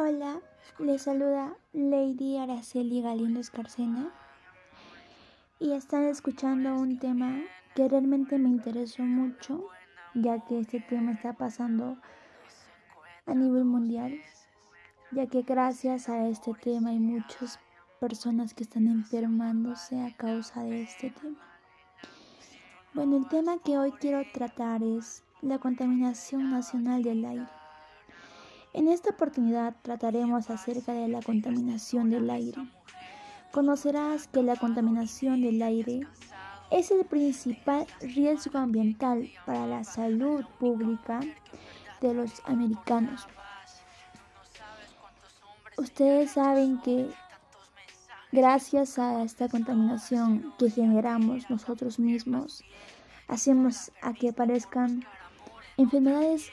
Hola, les saluda Lady Araceli Galindo Escarcena y están escuchando un tema que realmente me interesó mucho, ya que este tema está pasando a nivel mundial, ya que gracias a este tema hay muchas personas que están enfermándose a causa de este tema. Bueno, el tema que hoy quiero tratar es la contaminación nacional del aire. En esta oportunidad trataremos acerca de la contaminación del aire. Conocerás que la contaminación del aire es el principal riesgo ambiental para la salud pública de los americanos. Ustedes saben que gracias a esta contaminación que generamos nosotros mismos, hacemos a que aparezcan enfermedades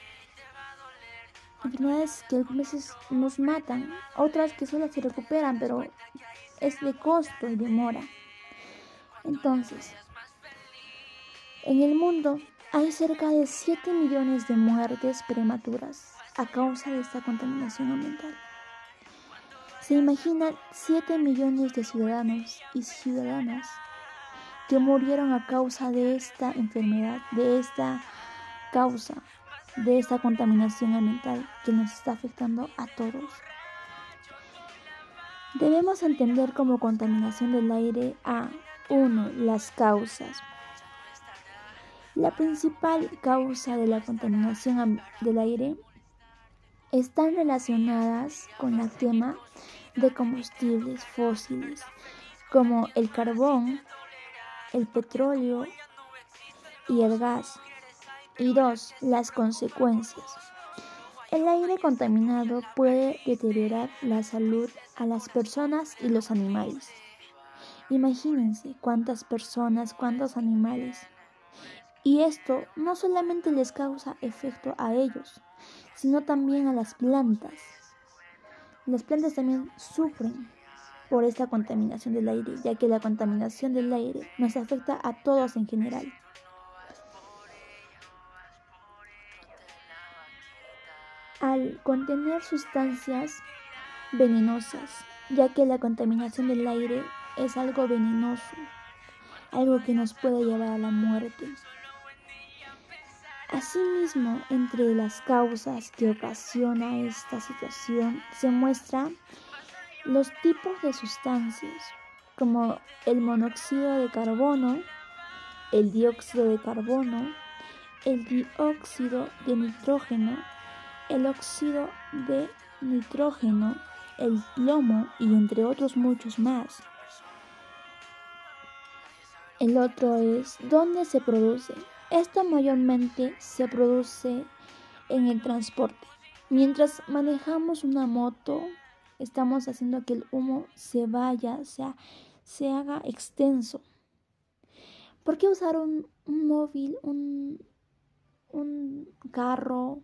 enfermedades que algunas veces nos matan, otras que solo se recuperan, pero es de costo y demora. Entonces, en el mundo hay cerca de 7 millones de muertes prematuras a causa de esta contaminación ambiental. Se imaginan 7 millones de ciudadanos y ciudadanas que murieron a causa de esta enfermedad, de esta causa de esta contaminación ambiental que nos está afectando a todos. Debemos entender como contaminación del aire a 1. Las causas. La principal causa de la contaminación del aire están relacionadas con la quema de combustibles fósiles como el carbón, el petróleo y el gas. Y dos, las consecuencias. El aire contaminado puede deteriorar la salud a las personas y los animales. Imagínense cuántas personas, cuántos animales. Y esto no solamente les causa efecto a ellos, sino también a las plantas. Las plantas también sufren por esta contaminación del aire, ya que la contaminación del aire nos afecta a todos en general. Al contener sustancias venenosas, ya que la contaminación del aire es algo venenoso, algo que nos puede llevar a la muerte. Asimismo, entre las causas que ocasiona esta situación se muestran los tipos de sustancias, como el monóxido de carbono, el dióxido de carbono, el dióxido de nitrógeno, el óxido de nitrógeno, el plomo y entre otros muchos más. El otro es dónde se produce. Esto mayormente se produce en el transporte. Mientras manejamos una moto, estamos haciendo que el humo se vaya, sea, se haga extenso. ¿Por qué usar un, móvil, un, un carro?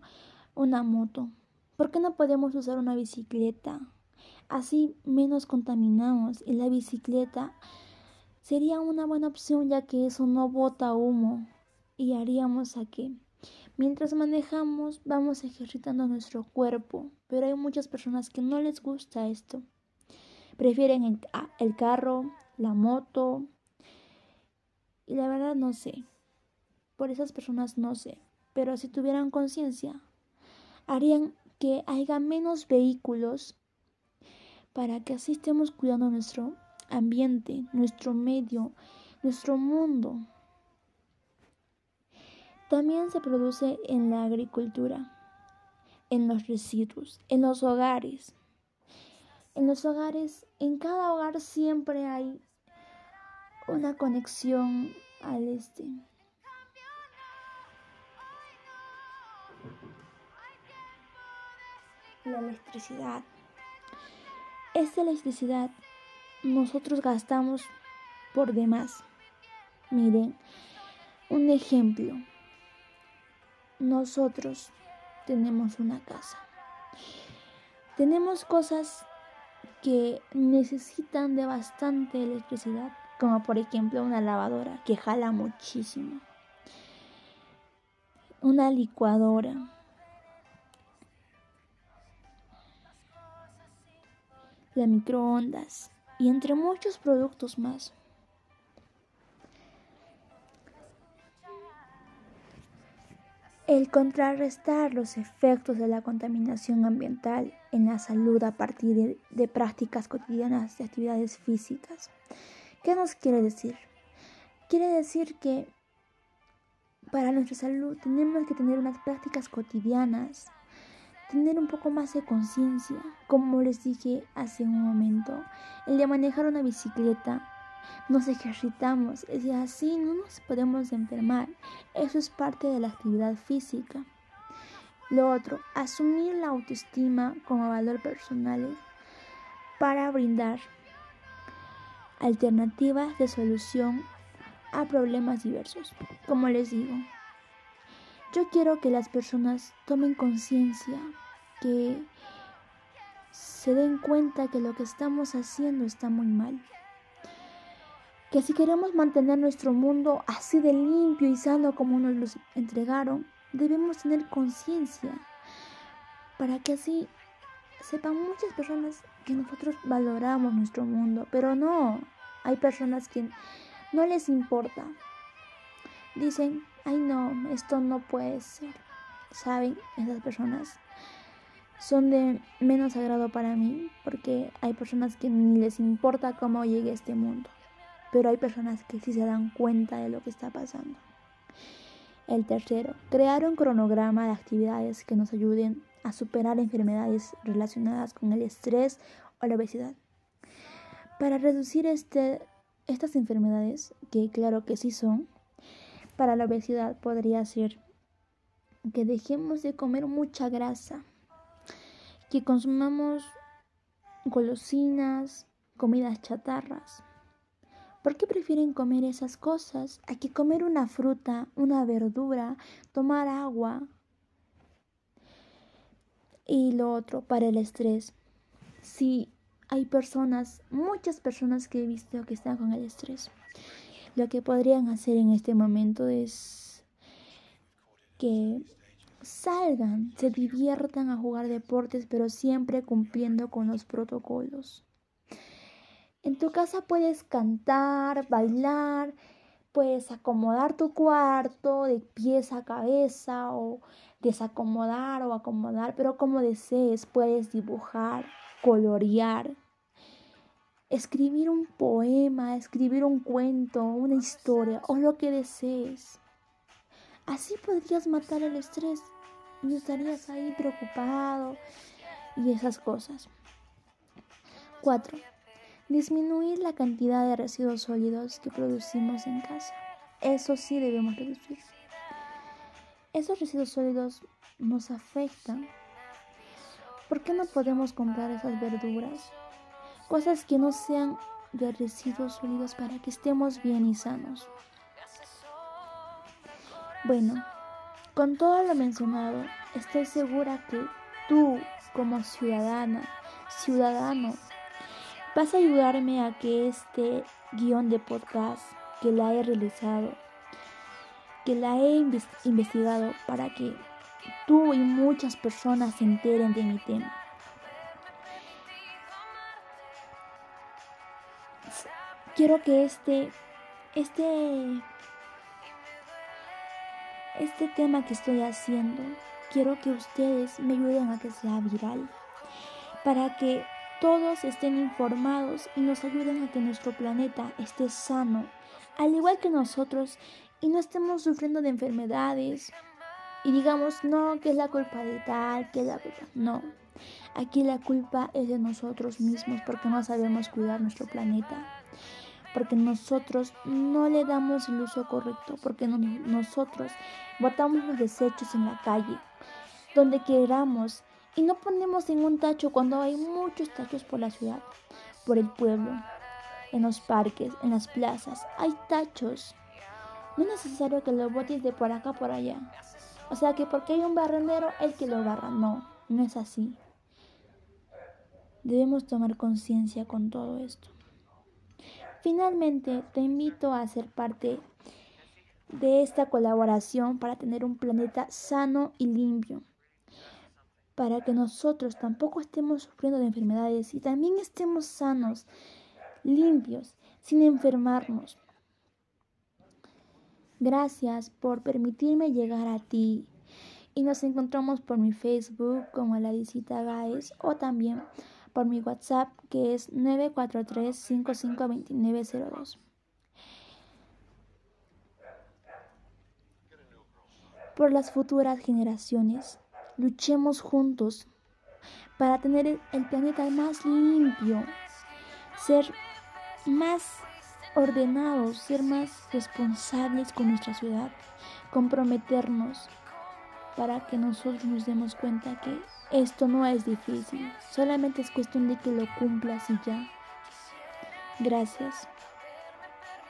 Una moto. ¿Por qué no podemos usar una bicicleta? Así menos contaminamos y la bicicleta sería una buena opción ya que eso no bota humo y haríamos a que mientras manejamos vamos ejercitando nuestro cuerpo, pero hay muchas personas que no les gusta esto. Prefieren el, el carro, la moto y la verdad no sé. Por esas personas no sé, pero si tuvieran conciencia harían que haya menos vehículos para que así estemos cuidando nuestro ambiente, nuestro medio, nuestro mundo. También se produce en la agricultura, en los residuos, en los hogares. En los hogares, en cada hogar siempre hay una conexión al este. La electricidad. Esta electricidad nosotros gastamos por demás. Miren, un ejemplo. Nosotros tenemos una casa. Tenemos cosas que necesitan de bastante electricidad, como por ejemplo una lavadora que jala muchísimo, una licuadora, las microondas y entre muchos productos más. El contrarrestar los efectos de la contaminación ambiental en la salud a partir de, prácticas cotidianas de actividades físicas. ¿Qué nos quiere decir? Quiere decir que para nuestra salud tenemos que tener unas prácticas cotidianas, tener un poco más de conciencia, como les dije hace un momento, el de manejar una bicicleta, nos ejercitamos, y así no nos podemos enfermar, eso es parte de la actividad física. Lo otro, asumir la autoestima como valor personal para brindar alternativas de solución a problemas diversos. Como les digo, yo quiero que las personas tomen conciencia, que se den cuenta que lo que estamos haciendo está muy mal. Que si queremos mantener nuestro mundo así de limpio y sano como nos lo entregaron, debemos tener conciencia para que así sepan muchas personas que nosotros valoramos nuestro mundo, pero no, hay personas que no les importa. Dicen, ay no, esto no puede ser. ¿Saben? Esas personas son de menos agrado para mí porque hay personas que ni les importa cómo llegue este mundo. Pero hay personas que sí se dan cuenta de lo que está pasando. El tercero, crear un cronograma de actividades que nos ayuden a superar enfermedades relacionadas con el estrés o la obesidad. Para reducir este estas enfermedades, que claro que sí son, para la obesidad podría ser que dejemos de comer mucha grasa, que consumamos golosinas, comidas chatarras. ¿Por qué prefieren comer esas cosas a que comer una fruta, una verdura, tomar agua? Y lo otro, para el estrés. Si hay personas, muchas personas que he visto que están con el estrés. Lo que podrían hacer en este momento es que salgan, se diviertan a jugar deportes, pero siempre cumpliendo con los protocolos. En tu casa puedes cantar, bailar, puedes acomodar tu cuarto de pies a cabeza o desacomodar o acomodar, pero como desees, puedes dibujar, colorear, escribir un poema, escribir un cuento, una historia o lo que desees. Así podrías matar el estrés y estarías ahí preocupado y esas cosas. 4. Disminuir la cantidad de residuos sólidos que producimos en casa. Eso sí debemos reducir. Esos residuos sólidos nos afectan. ¿Por qué no podemos comprar esas verduras cosas que no sean de residuos sólidos para que estemos bien y sanos. Bueno, con todo lo mencionado, estoy segura que tú como ciudadana, ciudadano, vas a ayudarme a que este guion de podcast que la he realizado, que la he investigado para que tú y muchas personas se enteren de mi tema. quiero que este, este, este tema que estoy haciendo, quiero que ustedes me ayuden a que sea viral, para que todos estén informados y nos ayuden a que nuestro planeta esté sano, al igual que nosotros, y no estemos sufriendo de enfermedades y digamos, no, que es la culpa de tal, que es la culpa. No, aquí la culpa es de nosotros mismos porque no sabemos cuidar nuestro planeta porque nosotros no le damos el uso correcto, porque nosotros botamos los desechos en la calle, donde queramos, y no ponemos en un tacho cuando hay muchos tachos por la ciudad, por el pueblo, en los parques, en las plazas, hay tachos. No es necesario que lo botes de por acá por allá. O sea que porque hay un barrendero, el que lo barra. No, no es así. Debemos tomar conciencia con todo esto. Finalmente, te invito a ser parte de esta colaboración para tener un planeta sano y limpio, para que nosotros tampoco estemos sufriendo de enfermedades y también estemos sanos, limpios, sin enfermarnos. Gracias por permitirme llegar a ti. Y nos encontramos por mi Facebook como la visita Guys o también por mi WhatsApp que es 943 552902. Por las futuras generaciones, luchemos juntos para tener el planeta más limpio, ser más ordenados, ser más responsables con nuestra ciudad, comprometernos para que nosotros nos demos cuenta que esto no es difícil, solamente es cuestión de que lo cumplas y ya. Gracias.